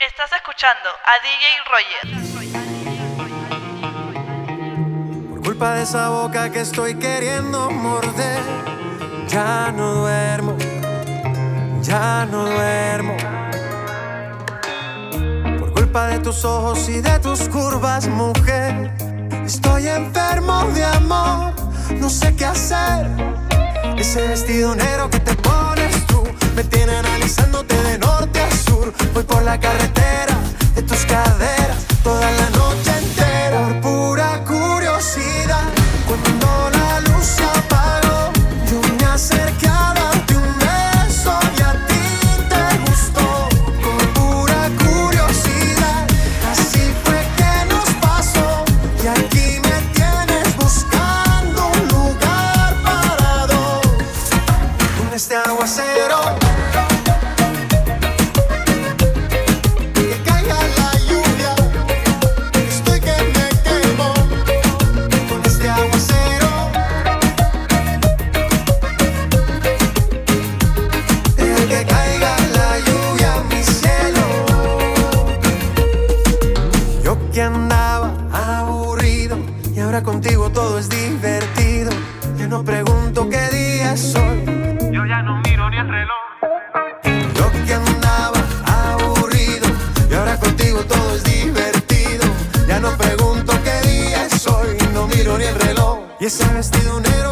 Estás escuchando a DJ Roger. Por culpa de esa boca que estoy queriendo morder, ya no duermo, ya no duermo. Por culpa de tus ojos y de tus curvas, mujer, estoy enfermo de amor, no sé qué hacer ese vestido negro que te pones tú me tiene analizándote de norte a sur. Voy por la carretera de tus caderas toda la noche entera por pura curiosidad. Y ese vestido negro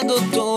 cambiando todo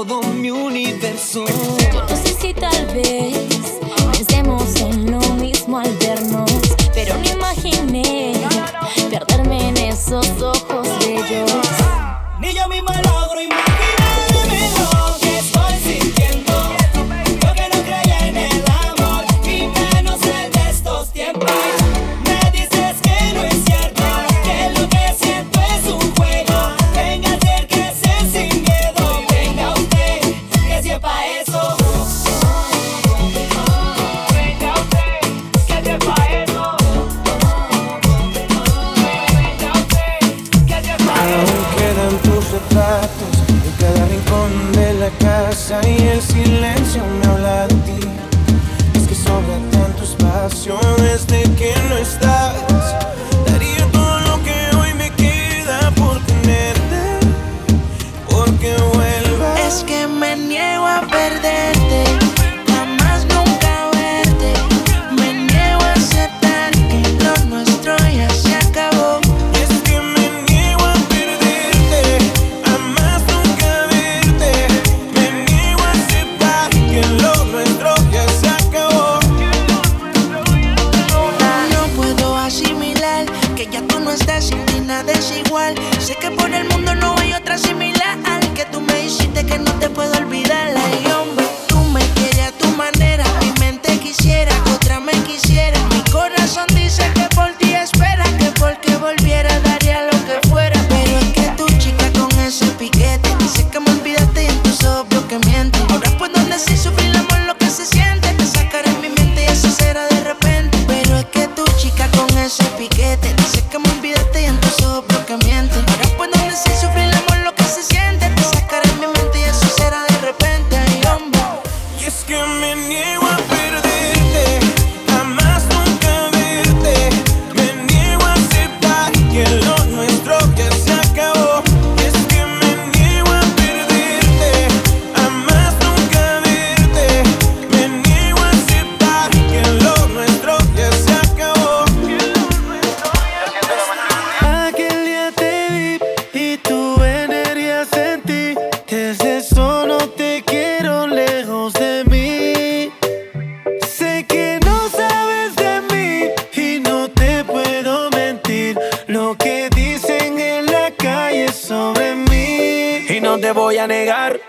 que dicen en la calle sobre mí. Y no te voy a negar.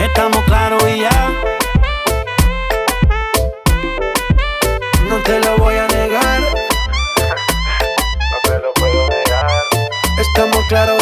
Estamos claros y ya. No te lo voy a negar. no te lo puedo negar. Estamos claros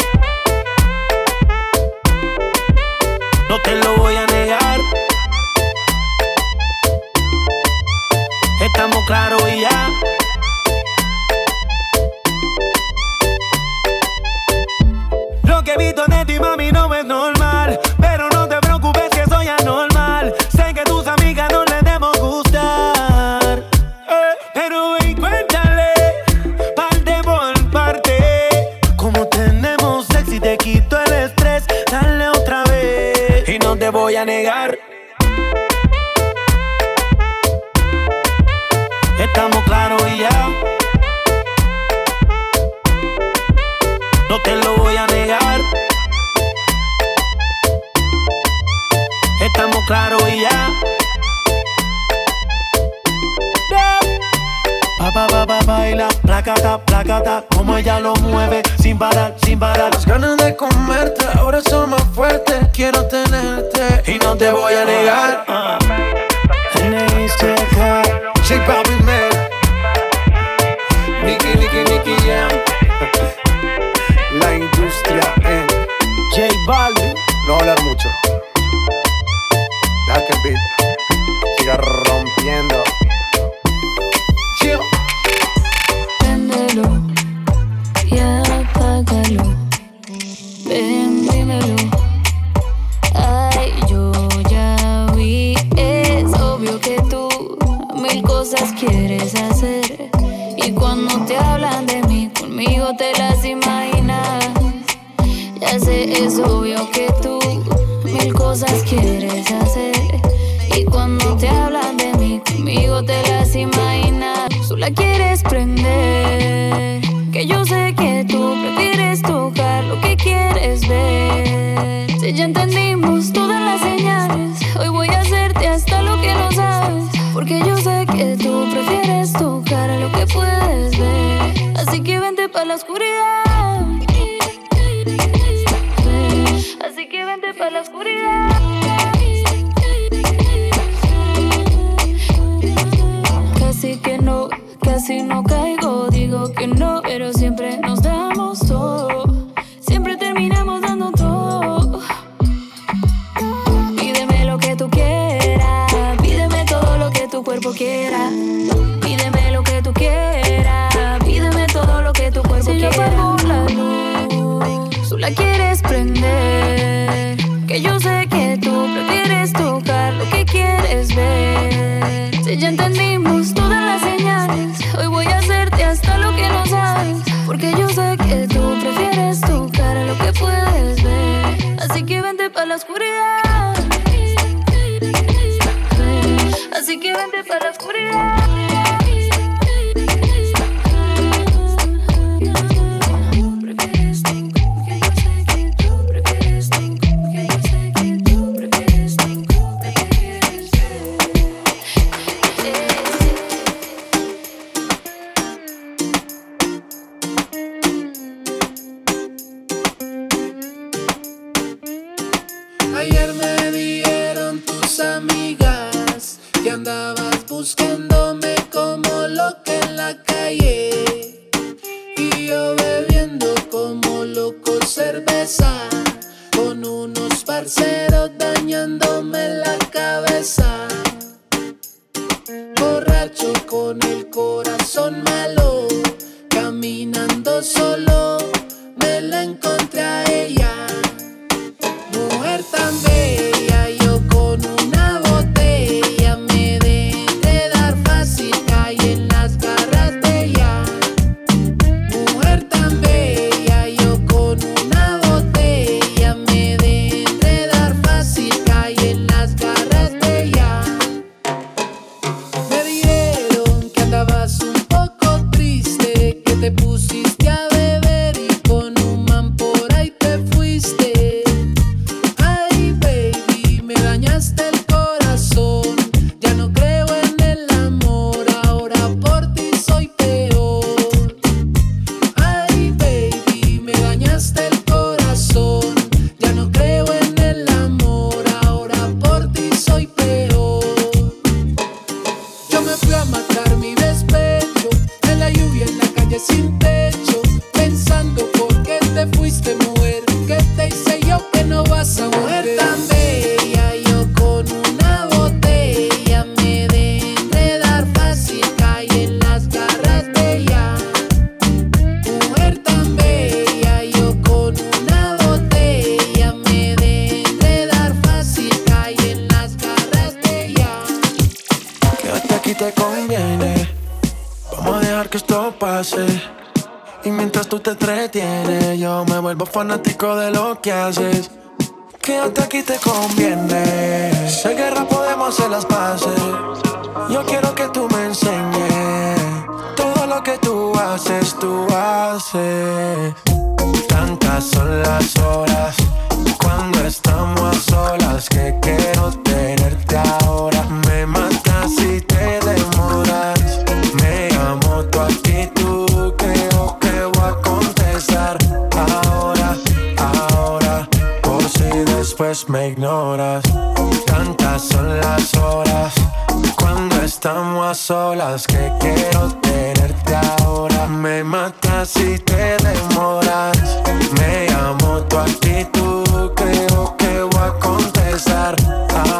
no te lo voy a negar. Estamos claros y ya. Lo que he visto en ti, mami, no es normal, pero a negar. Estamos claros y ya. No te lo voy a negar. Estamos claros y ya. placata, placata, como ella lo mueve, sin parar, sin parar. Las ganas de comerte ahora son más fuertes, quiero tenerte y no te voy a negar. J Balvin, man. Jam. La industria en J Balvin. No hablar mucho. Dark and Beat. Cigarrón. es obvio que tú mil cosas quieres hacer. Tu cuerpo quiera. Pídeme lo que tú quieras. Pídeme todo lo que tu cuerpo Si yo quiera. apago la luz, tú la quieres Vente para la. orgasm. Estamos a solas que quiero tenerte ahora. Me matas si te demoras. Me amo tu actitud, creo que voy a contestar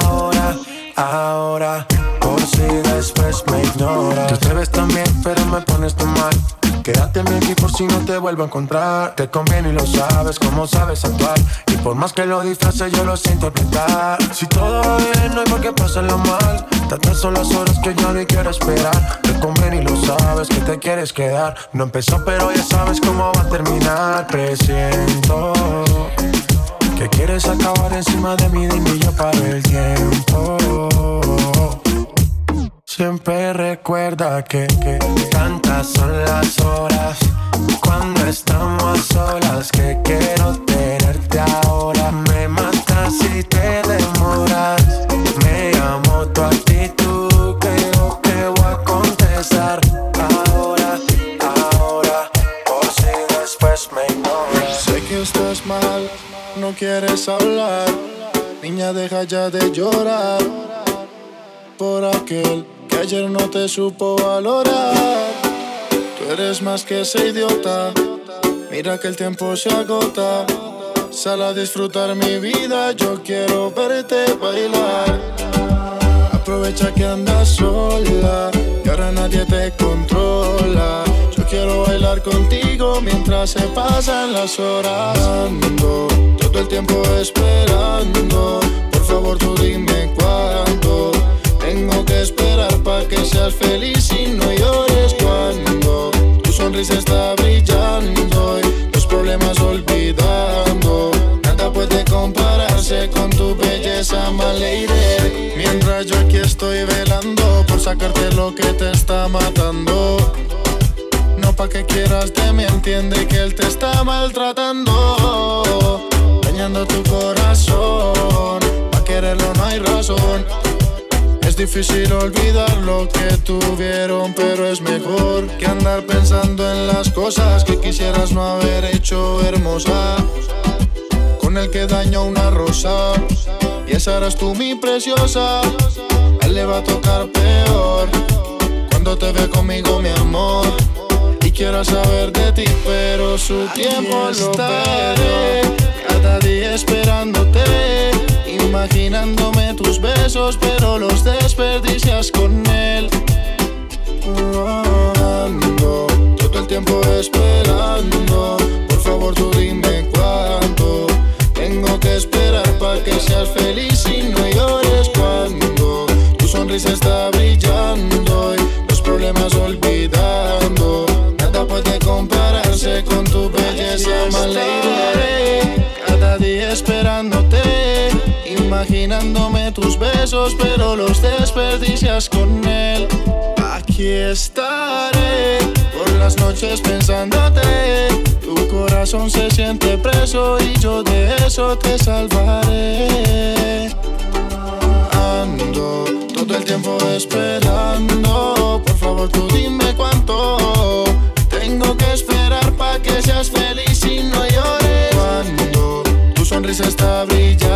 ahora, ahora. Por si después me ignoras. Tú te ves tan bien, pero me pones tan mal. Quédate en mi equipo si no te vuelvo a encontrar. Te conviene y lo sabes, como sabes actuar. Por más que lo disfraces, yo lo sé interpretar. Si todo va bien, no hay por qué pasarlo mal. Tantas son las horas que yo ni quiero esperar. Te conviene lo sabes que te quieres quedar. No empezó, pero ya sabes cómo va a terminar. Presiento que quieres acabar encima de mí, dime yo paro el tiempo. Siempre recuerda que, que tantas son las horas cuando estamos solas que quiero tenerte ahora. Me matas si te demoras. Me amo tu actitud, creo que voy a contestar ahora, ahora. Por si después me ignoras. Sé que estás mal, no quieres hablar. Niña, deja ya de llorar por aquel que ayer no te supo valorar. Tú eres más que ese idiota. Mira que el tiempo se agota. Sal a disfrutar mi vida, yo quiero verte bailar. Aprovecha que andas sola y ahora nadie te controla. Yo quiero bailar contigo mientras se pasan las horas. Todo el tiempo esperando. Por favor, tú dime cuándo. Tengo seas feliz y no llores cuando tu sonrisa está brillando y los problemas olvidando. Nada puede compararse con tu belleza, my lady. Mientras yo aquí estoy velando por sacarte lo que te está matando. No pa' que quieras de mí, entiende que él te está maltratando. Dañando tu corazón, pa' quererlo no hay razón. Es difícil olvidar lo que tuvieron, pero es mejor que andar pensando en las cosas que quisieras no haber hecho hermosa. Con el que dañó una rosa, y esa eras tú mi preciosa. A él le va a tocar peor cuando te ve conmigo, mi amor. Y quiero saber de ti, pero su tiempo lo estaré. Cada día esperándote, tus besos, pero los desperdicias con él. Ando todo el tiempo esperando. Por favor, tú dime cuánto. Tengo que esperar para que seas feliz y no llores cuando tu sonrisa está brillando imaginándome tus besos, pero los desperdicias con él. Aquí estaré por las noches pensándote. Tu corazón se siente preso y yo de eso te salvaré. Ando todo el tiempo esperando. Por favor, tú dime cuánto. Tengo que esperar para que seas feliz y no llores. Cuando tu sonrisa está brillando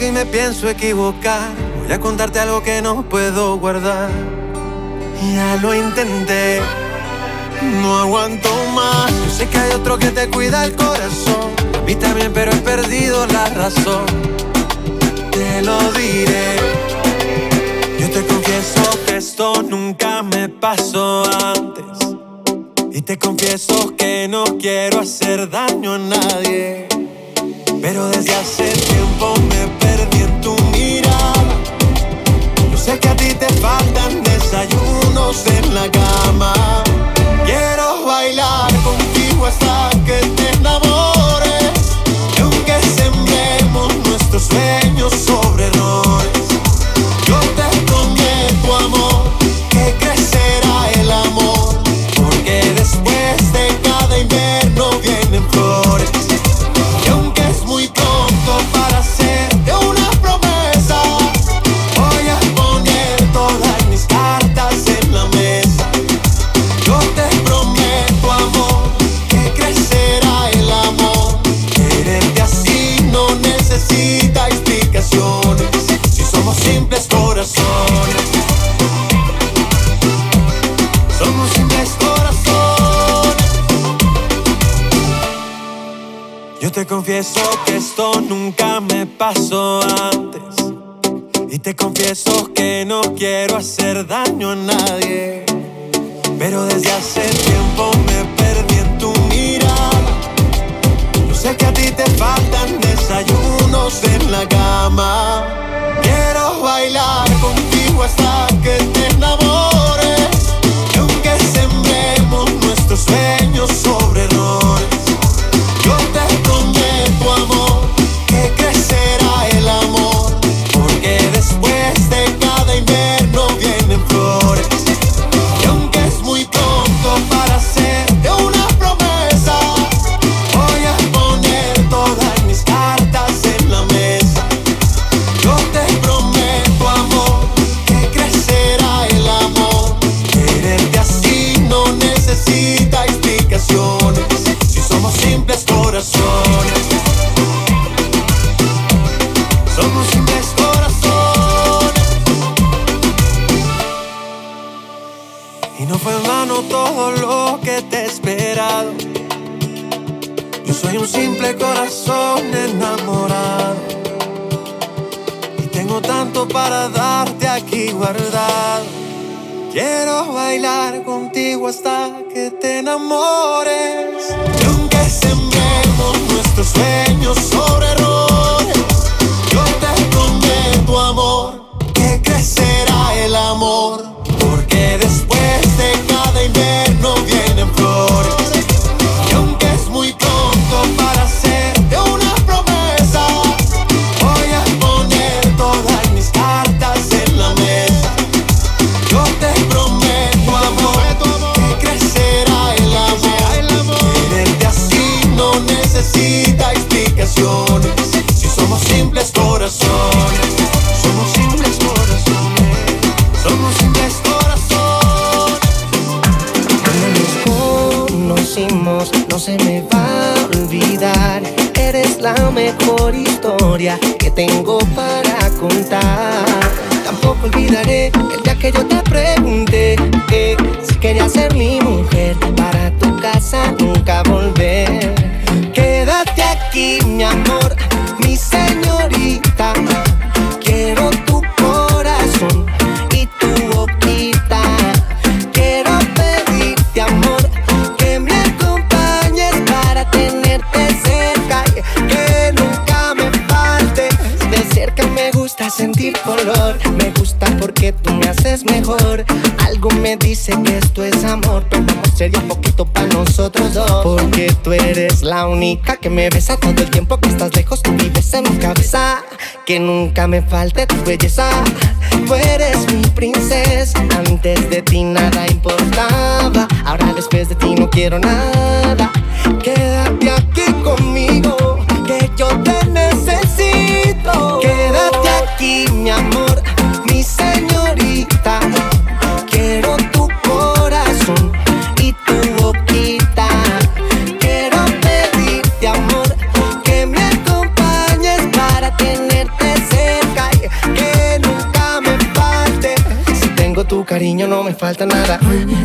hoy me pienso equivocar. Voy a contarte algo que no puedo guardar. Ya lo intenté, no aguanto más. Yo sé que hay otro que te cuida el corazón. A mí también, pero he perdido la razón. Te lo diré. Yo te confieso que esto nunca me pasó antes. Y te confieso que no quiero hacer daño a nadie. Pero desde hace tiempo sé que a ti te faltan desayunos en la cama. Quiero bailar contigo hasta que te enamores. Confieso que no quiero hacer daño a nadie. Pero desde hace bailar contigo hasta que te enamores. Y aunque sembremos nuestros sueños sobre errores, yo te prometo, amor, que crecerás. mejor historia que tengo para contar. Tampoco olvidaré el día que yo te pregunté eh, si querías ser mi mujer para tu casa nunca volver. Quédate aquí, mi amor mejor. Algo me dice que esto es amor, pero sería poquito para nosotros dos. Porque tú eres la única que me besa todo el tiempo que estás lejos, tú vives en mi cabeza. Que nunca me falte tu belleza. Tú eres mi princesa. Antes de ti nada importaba. Ahora después de ti no quiero nada. Quédate aquí conmigo, que yo te necesito. Quédate aquí, mi amor. cariño no me falta nada.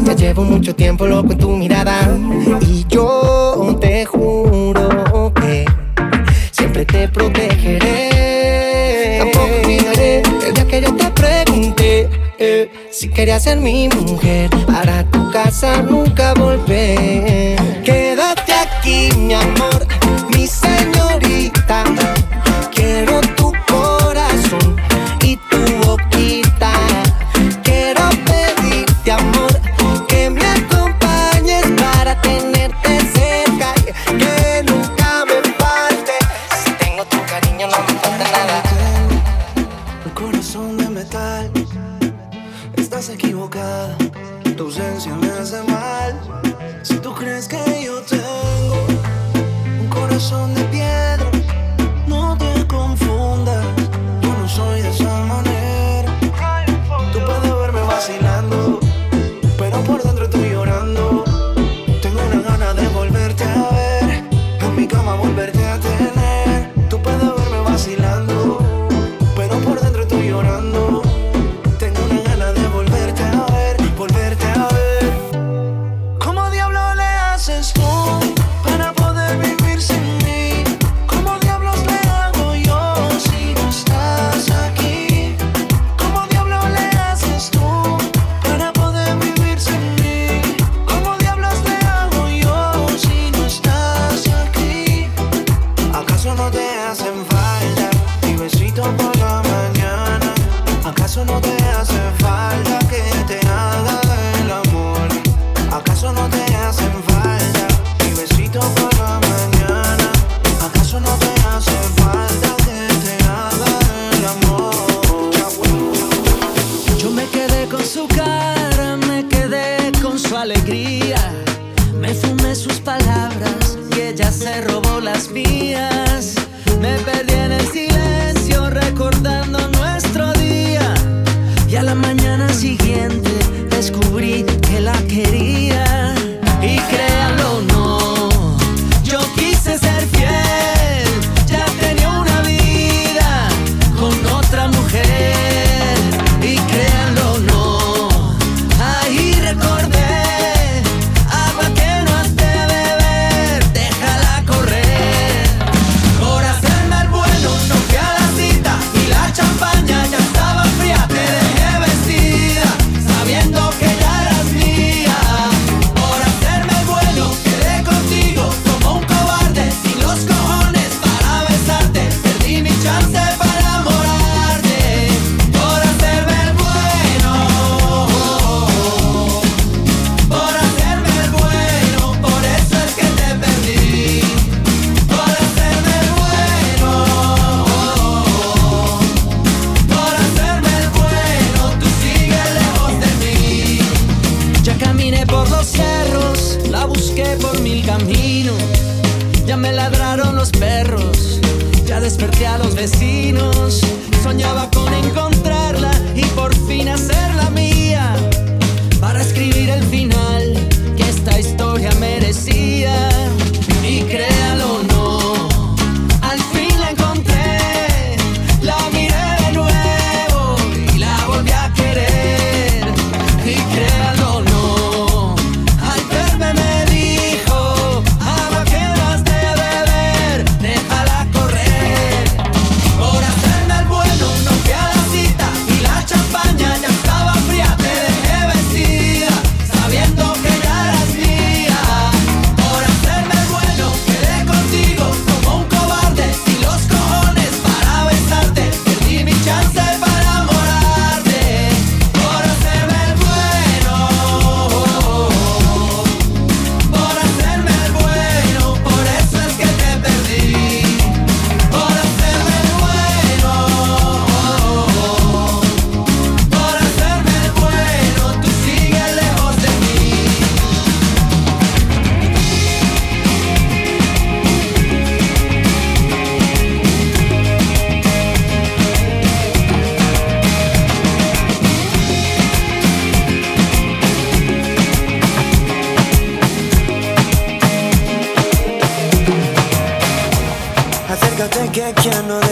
Ya llevo mucho tiempo loco en tu mirada. Y yo te juro que siempre te protegeré. Tampoco olvidaré el día que yo te pregunté eh, si querías ser mi mujer. Para tu casa nunca volver. Quédate aquí, mi amor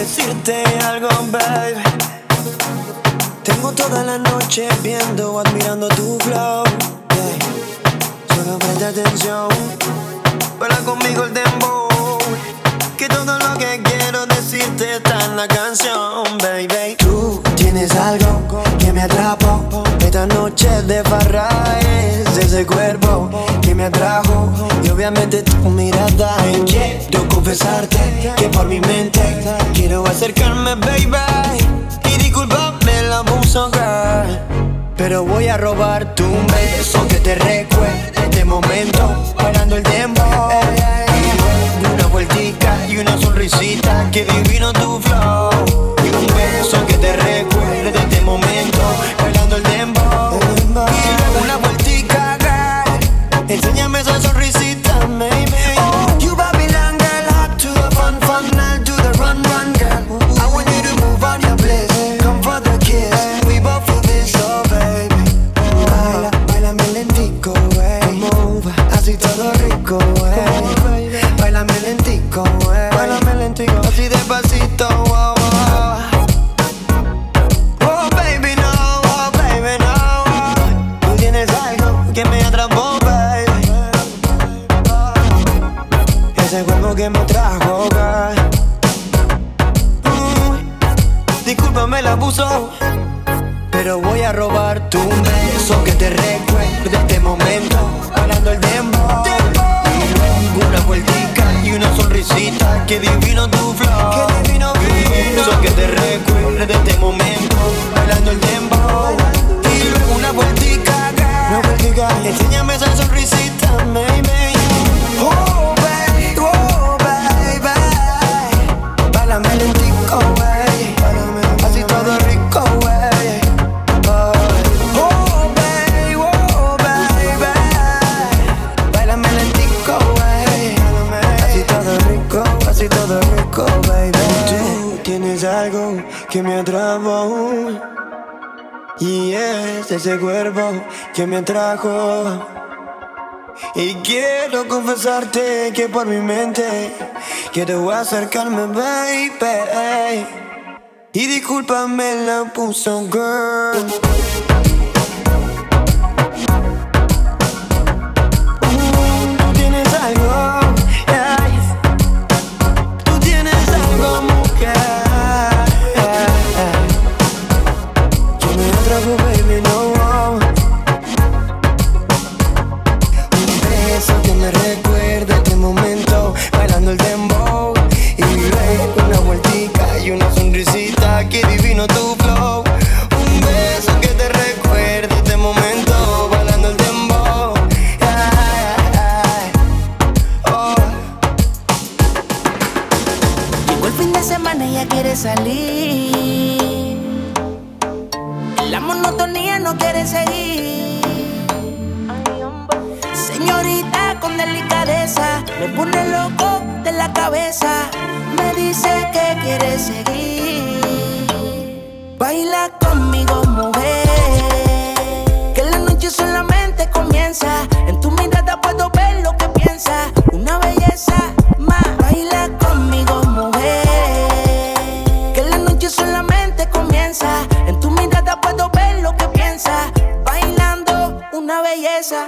decirte algo, babe. Tengo toda la noche viendo o admirando tu flow. Yeah. Solo presta atención. Para conmigo el dembow. Que todo lo que quiero decirte está en la canción, baby. Tú tienes algo que me atrapó esta noche de barra es ese cuerpo que me atrajo Y obviamente tu mirada y Quiero confesarte que por mi mente Quiero acercarme, baby Y disculpame la música Pero voy a robar tu beso que te recuerde este momento Parando el tiempo Una vueltica y una sonrisita Que divino tu flow Y un beso que te recuerde que me atrajo. Y quiero confesarte que por mi mente quiero acercarme, baby. Y discúlpame la puso girl. Me pone loco de la cabeza. Me dice que quiere seguir. Baila conmigo, mujer. Que la noche solamente comienza. En tu mirada puedo ver lo que piensa, Una belleza más. Baila conmigo, mujer. Que la noche solamente comienza. En tu mirada puedo ver lo que piensa, Bailando una belleza.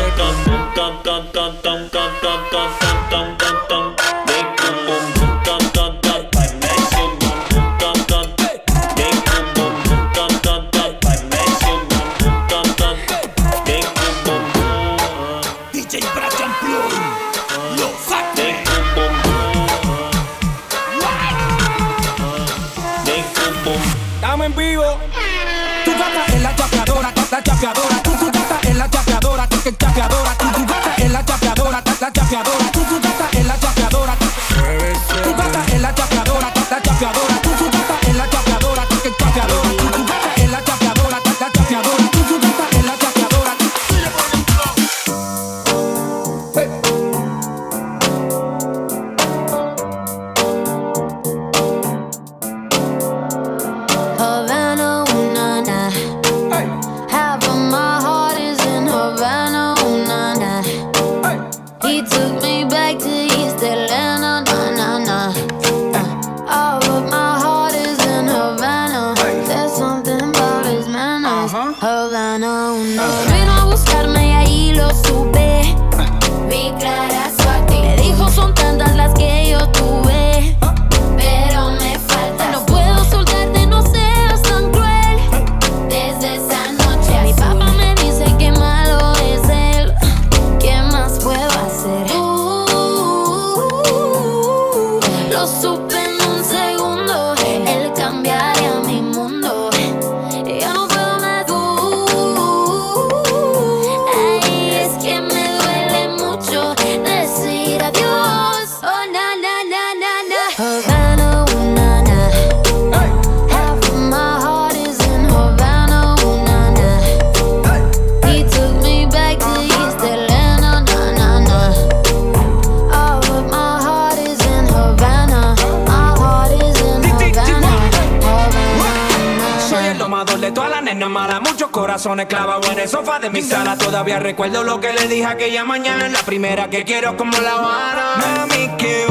corazones clavados en el sofá de mi sala. Todavía recuerdo lo que le dije aquella mañana. La primera que quiero como la vara. Mami, que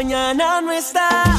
mañana no está.